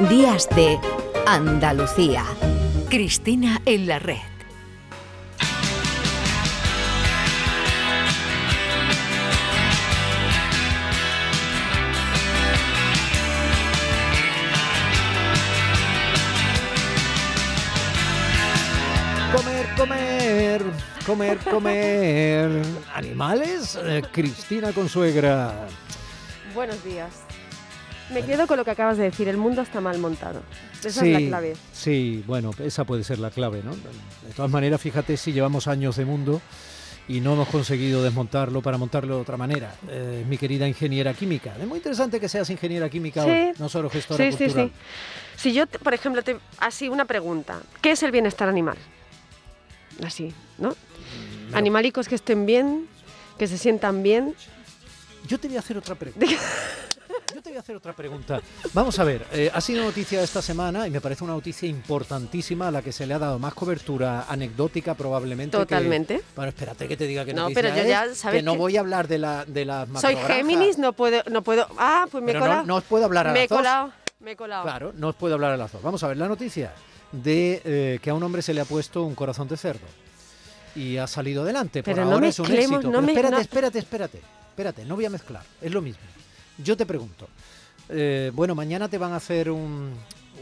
Días de Andalucía. Cristina en la red. Comer, comer, comer, comer. Animales, eh, Cristina Consuegra. Buenos días. Me quedo con lo que acabas de decir, el mundo está mal montado. Esa sí, es la clave. Sí, bueno, esa puede ser la clave, ¿no? De todas maneras, fíjate si llevamos años de mundo y no hemos conseguido desmontarlo para montarlo de otra manera. Eh, mi querida ingeniera química. Es muy interesante que seas ingeniera química Sí. hoy, no solo gestora Sí, sí, cultural. sí. Si yo, te- por ejemplo, te, así una pregunta. ¿Qué es el bienestar animal? Así, ¿no? Pero Animalicos que estén bien, que se sientan bien. Yo te voy a hacer otra pregunta. Voy a hacer otra pregunta. Vamos a ver, eh, ha sido noticia esta semana y me parece una noticia importantísima a la que se le ha dado más cobertura anecdótica probablemente. que- Totalmente. Bueno, espérate que te diga que No, pero yo es, ya sabes que no que- voy a hablar de, la, de las Soy. Géminis, no puedo, no puedo. Ah, pues me he Pero no, colado. no os puedo hablar a me he las dos. colado, me he colado. Claro, no os puedo hablar a las dos. Vamos a ver la noticia de eh, que a un hombre se le ha puesto un corazón de cerdo y ha salido adelante. Por Pero no ahora es un éxito. no Pero me- espérate, espérate, espérate, espérate, no voy a mezclar, es lo mismo. Yo te pregunto, eh, bueno, mañana te van a hacer un,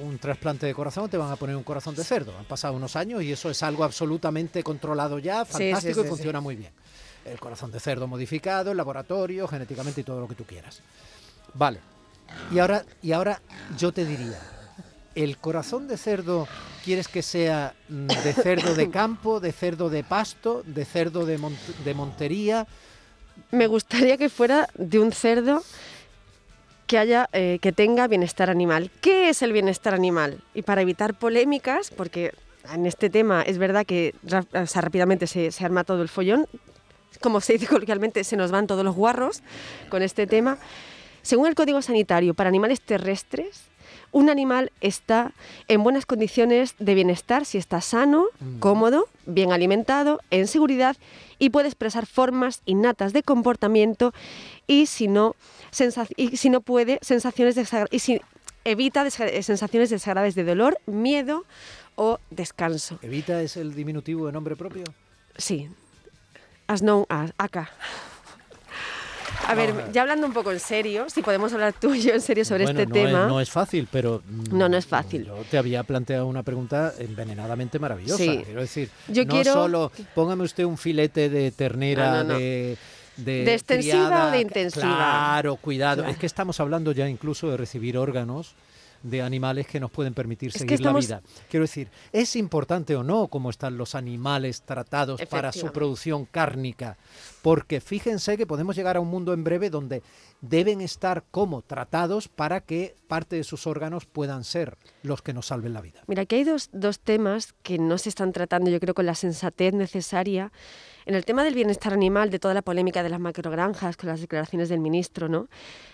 un trasplante de corazón, te van a poner un corazón de cerdo. Han pasado unos años y eso es algo absolutamente controlado ya, Sí, fantástico sí, y funciona muy bien. El corazón de cerdo modificado, en laboratorio, genéticamente y todo lo que tú quieras. Vale. Y ahora, y ahora yo te diría, ¿el corazón de cerdo quieres que sea mm, de cerdo de campo, de cerdo de pasto, de cerdo de, mont- de montería? Me gustaría que fuera de un cerdo que haya eh, que tenga bienestar animal. ¿Qué es el bienestar animal? Y para evitar polémicas, porque en este tema es verdad que rápidamente se, se arma todo el follón, como se dice coloquialmente, se nos van todos los guarros con este tema. Según el Código Sanitario para animales terrestres, un animal está en buenas condiciones de bienestar si está sano, Mm. cómodo, bien alimentado, en seguridad y puede expresar formas innatas de comportamiento y si no, y si no puede, sensaciones y si evita sensaciones desagradables de dolor, miedo o descanso. ¿Evita es el diminutivo de nombre propio? Sí. As known as, acá. A ver, ya hablando un poco en serio, si podemos hablar tú y yo en serio sobre Bueno, este no tema. Es, no es fácil, pero... mm, No, no es fácil. Yo te había planteado una pregunta envenenadamente maravillosa. Sí. Quiero decir, Yo no quiero- solo póngame usted un filete de ternera No, no, no. de... De, ¿De extensiva criada, o de intensiva? Claro, cuidado. Claro. Es que estamos hablando ya incluso de recibir órganos de animales que nos pueden permitir Es que seguir estamos- la vida. Quiero decir, ¿es importante o no cómo están los animales tratados para su producción cárnica? Porque fíjense que podemos llegar a un mundo en breve donde deben estar como tratados para que parte de sus órganos puedan ser los que nos salven la vida. Mira, aquí hay dos, dos temas que no se están tratando, yo creo, con la sensatez necesaria. En el tema del bienestar animal, de toda la polémica de las macrogranjas, con las declaraciones del ministro, ¿no?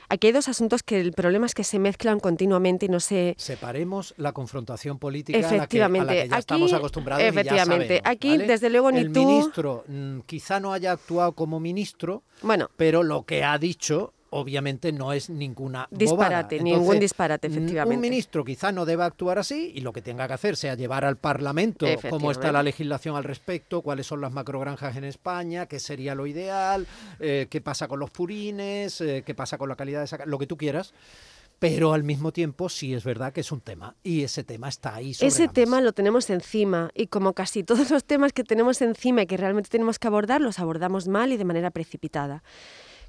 Aquí hay dos asuntos que el problema es que se mezclan continuamente y no se... Separemos la confrontación política a la que, a la Efectivamente, que ya aquí- estamos acostumbrados. y ya efectivamente, sabemos, aquí, ¿vale? desde luego, ni El tú- ministro mm, quizá no haya actuado como ministro, Bueno, pero lo que ha dicho obviamente no es ninguna bobada. Disparate, ningún disparate, efectivamente. Un ministro quizá no deba actuar así y lo que tenga que hacer sea llevar al Parlamento cómo está la legislación al respecto, cuáles son las macrogranjas en España, qué sería lo ideal, eh, qué pasa con los purines, eh, qué pasa con la calidad de esa... lo que tú quieras. Pero al mismo tiempo sí es verdad que es un tema y ese tema está ahí sobre ese tema lo tenemos encima y como casi todos los temas que tenemos encima y que realmente tenemos que abordar, los abordamos mal y de manera precipitada.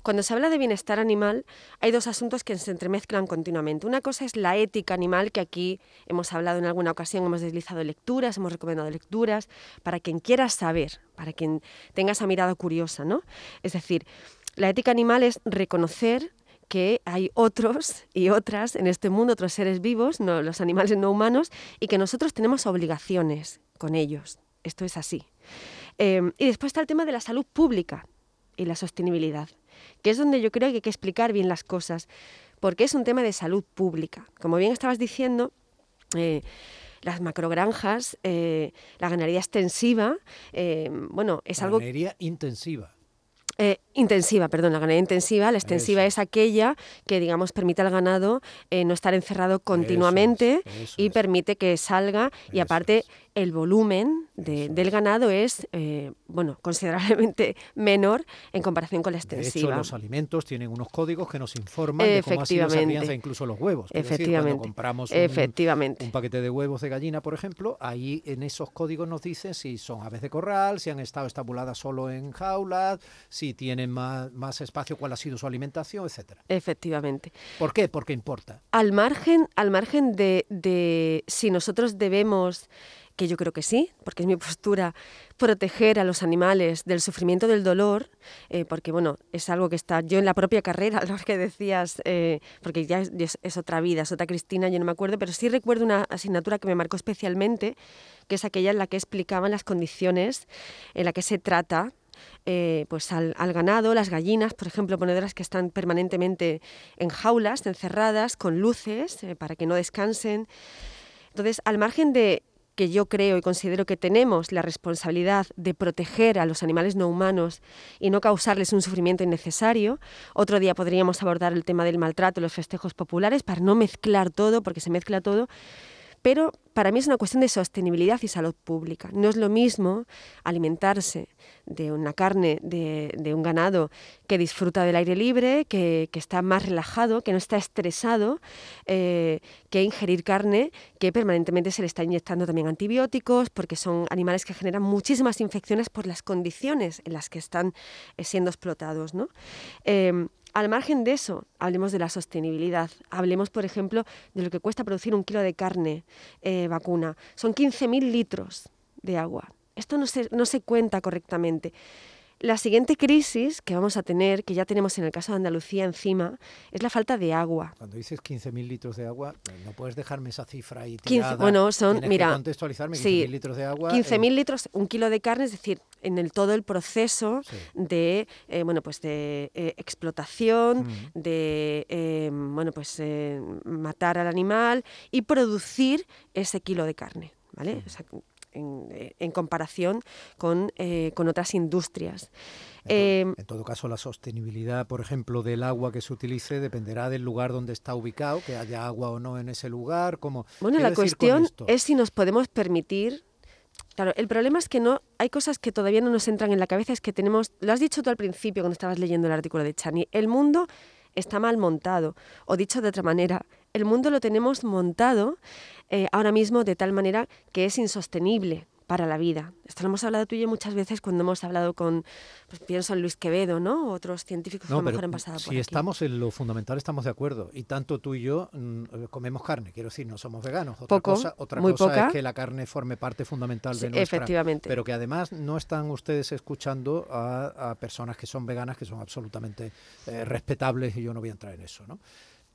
Cuando se habla de bienestar animal, hay dos asuntos que se entremezclan continuamente. Una cosa es la ética animal, que aquí hemos hablado en alguna ocasión, hemos deslizado lecturas, hemos recomendado lecturas, para quien quiera saber, para quien tenga esa mirada curiosa, ¿no? Es decir, la ética animal es reconocer que hay otros y otras en este mundo, otros seres vivos, los animales no humanos, y que nosotros tenemos obligaciones con ellos. Esto es así. Eh, y después está el tema de la salud pública y la sostenibilidad, que es donde yo creo que hay que explicar bien las cosas, porque es un tema de salud pública. Como bien estabas diciendo, eh, las macrogranjas, eh, la ganadería extensiva, eh, bueno, es algo Ganadería intensiva. Eh, intensiva, perdón, la ganadería intensiva. La extensiva es aquella que, digamos, permite al ganado eh, no estar encerrado continuamente y permite que salga y aparte el volumen del ganado es eh, bueno considerablemente menor en comparación con la extensiva. De hecho, los alimentos tienen unos códigos que nos informan de cómo ha sido esa crianza, incluso los huevos. Efectivamente. cuando compramos Efectivamente. Un, paquete de huevos de gallina, por ejemplo, ahí en esos códigos nos dicen si son aves de corral, si han estado estabuladas solo en jaulas, si tienen más, más espacio, cuál ha sido su alimentación, etcétera. Efectivamente. ¿Por qué? Porque importa. Al margen, al margen de, de si nosotros debemos que yo creo que sí, porque es mi postura, proteger a los animales del sufrimiento del dolor, eh, porque bueno, es algo que está yo en la propia carrera, lo que decías, eh, porque ya es, otra vida, es otra Cristina, yo no me acuerdo, pero sí recuerdo una asignatura que me marcó especialmente, que es aquella en la que explicaban las condiciones en la que se trata eh, pues al, ganado, las gallinas, por ejemplo, ponedoras que están permanentemente en jaulas, encerradas, con luces, para que no descansen. Entonces, al margen de que yo creo y considero que tenemos la responsabilidad de proteger a los animales no humanos y no causarles un sufrimiento innecesario. Otro día podríamos abordar el tema del maltrato los festejos populares para no mezclar todo, porque se mezcla todo. Pero para mí es una cuestión de sostenibilidad y salud pública. No es lo mismo alimentarse de una carne de, un ganado que disfruta del aire libre, que, está más relajado, que no está estresado, eh, que ingerir carne que permanentemente se le está inyectando también antibióticos, porque son animales que generan muchísimas infecciones por las condiciones en las que están eh, siendo explotados. ¿no? Em, al margen de eso, hablemos de la sostenibilidad. Hablemos, por ejemplo, de lo que cuesta producir un kilo de carne eh, vacuna. Son 15.000 litros de agua. Esto no se, no se cuenta correctamente. La siguiente crisis que vamos a tener, que ya tenemos en el caso de Andalucía encima, es la falta de agua. Cuando dices 15.000 litros de agua, eh, no puedes dejarme esa cifra ahí tirada. 15, bueno, son, mira, que contextualizarme 15.000 litros de agua. 15.000 litros, un kilo de carne, es decir, en el todo el proceso de, eh, bueno, pues de eh, explotación, de, bueno, pues matar al animal y producir ese kilo de carne, ¿vale? Eh, en, comparación con, eh, con, otras industrias. En, en, todo caso, la sostenibilidad, por ejemplo, del agua que se utilice dependerá del lugar donde está ubicado, que haya agua o no en ese lugar. Como, bueno, la cuestión es si nos podemos permitir Claro, el problema es que no hay cosas que todavía no nos entran en la cabeza, es que tenemos, lo has dicho tú al principio cuando estabas leyendo el artículo de Chani, el mundo está mal montado, o dicho de otra manera, el mundo lo tenemos montado eh, ahora mismo de tal manera que es insostenible para la vida. Esto lo hemos hablado tú y yo muchas veces cuando hemos hablado con, pues pienso en Luis Quevedo, ¿no? Otros científicos que a lo mejor han pasado por Si estamos en lo fundamental, estamos de acuerdo. Y tanto tú y yo mm, comemos carne, quiero decir, no somos veganos. Otra cosa, otra cosa es que la carne forme parte fundamental de nuestra... Efectivamente. Pero que además no están ustedes escuchando a, personas que son veganas, que son absolutamente eh, respetables, y yo no voy a entrar en eso, ¿no?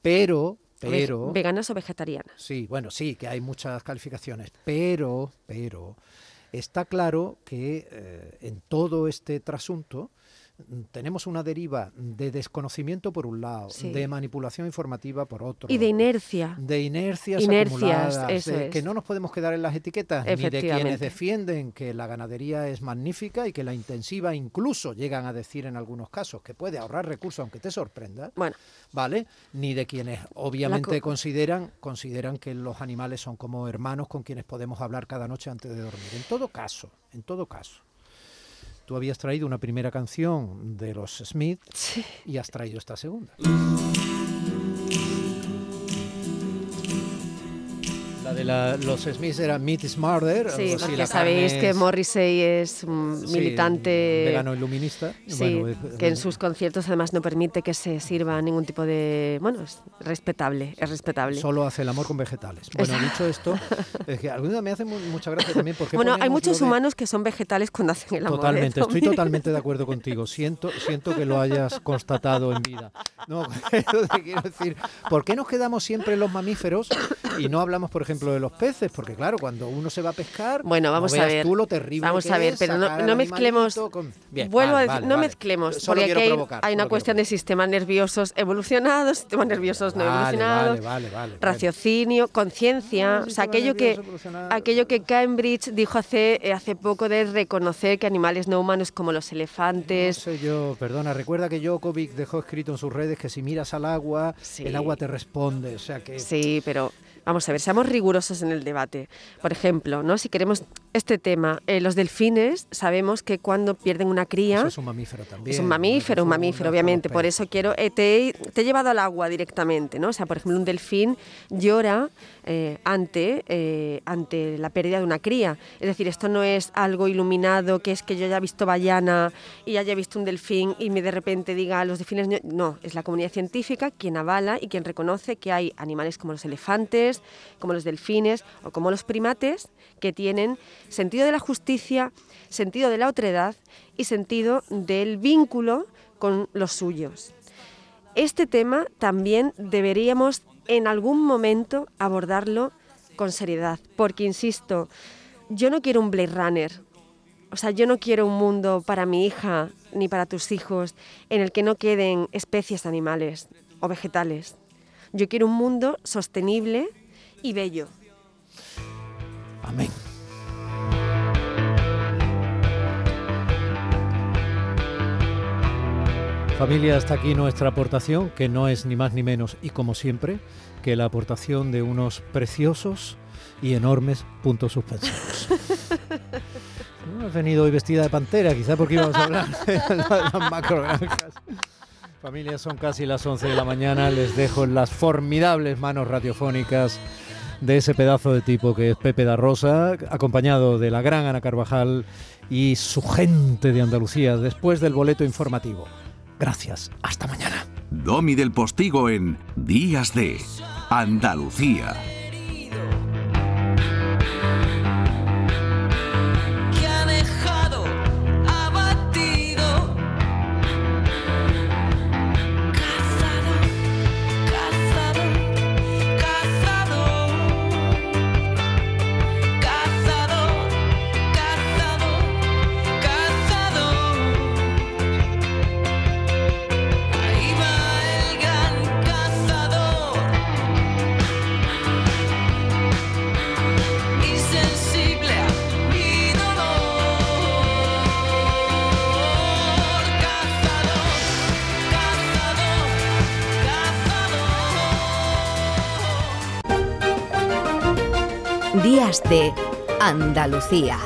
Pero pero veganas o vegetarianas. Sí, bueno, sí, que hay muchas calificaciones, pero pero está claro que eh, en todo este trasunto tenemos una deriva de desconocimiento por un lado, de manipulación informativa por otro. Y de inercia. De inercias, acumuladas, que no nos podemos quedar en las etiquetas, ni de quienes defienden que la ganadería es magnífica y que la intensiva incluso llegan a decir en algunos casos que puede ahorrar recursos, aunque te sorprenda. Bueno. ¿Vale? Ni de quienes obviamente consideran, consideran que los animales son como hermanos con quienes podemos hablar cada noche antes de dormir. En todo caso, en todo caso Tú habías traído una primera canción de los Smith y has traído esta segunda. La de los Smiths era Meat is Murder. Sí, porque sabéis que Morrissey es un militante... Vegano iluminista. Sí, que en sus conciertos además no permite que se sirva ningún tipo de... Bueno, es respetable, es respetable. Solo hace el amor con vegetales. Bueno, dicho esto, es que alguna me hace mucha gracia también porque... Bueno, hay muchos humanos que son vegetales cuando hacen el amor. ¿eh? Totalmente, estoy totalmente de acuerdo contigo. Siento, siento que lo hayas constatado en vida. No, quiero decir, ¿por qué nos quedamos siempre los mamíferos y no hablamos, por ejemplo, ejemplo de los peces, porque claro, cuando uno se va a pescar, Bueno, vamos no a ver. tú lo terrible Vamos que a ver, es pero no, no mezclemos. con- Bien, vuelvo vale, a decir, vale, no vale. mezclemos, Solo porque aquí hay, provocar, hay una cuestión quiero de sistemas nerviosos evolucionados, sistemas nerviosos no evolucionados, raciocinio, conciencia, Ah, o sea, aquello que, aquello que Cambridge dijo hace, eh, hace poco de reconocer que animales no humanos como los No elefantes, sé yo, perdona, recuerda que Djokovic dejó escrito en sus redes que si miras al agua, Sí. el agua te responde, o sea que... Sí, pero vamos a ver, seamos rigurosos en el debate. Por ejemplo, ¿no? si queremos este tema, eh, los delfines sabemos que cuando pierden una cría... Eso es un mamífero también. Es un mamífero, un mamífero, obviamente. Por eso quiero. eh, te, he- te he llevado al agua directamente, ¿no? O sea, por ejemplo, un delfín llora eh, ante, ante la pérdida de una cría. Es decir, esto no es algo iluminado, que es que yo haya visto ballana y haya visto un delfín y me de repente diga los delfines. no-". No, es la comunidad científica quien avala y quien reconoce que hay animales como los elefantes, como los delfines o como los primates que tienen sentido de la justicia, sentido de la otredad y sentido del vínculo con los suyos. Este tema también deberíamos en algún momento abordarlo con seriedad, porque insisto, yo no quiero un Blade Runner. O sea, yo no quiero un mundo para mi hija ni para tus hijos en el que no queden especies animales o vegetales. Yo quiero un mundo sostenible y bello. Amén. Familia, hasta aquí nuestra aportación, que no es ni más ni menos, y como siempre, que la aportación de unos preciosos y enormes puntos suspensivos. No has venido hoy vestida de pantera, quizá porque íbamos a hablar de las macrogranjas. Familia, son casi las 11 de la mañana, les dejo en las formidables manos radiofónicas de ese pedazo de tipo que es Pepe da Rosa, acompañado de la gran Ana Carvajal y su gente de Andalucía después del boleto informativo. Gracias, hasta mañana. Domi del Postigo en Días de Andalucía. De Andalucía.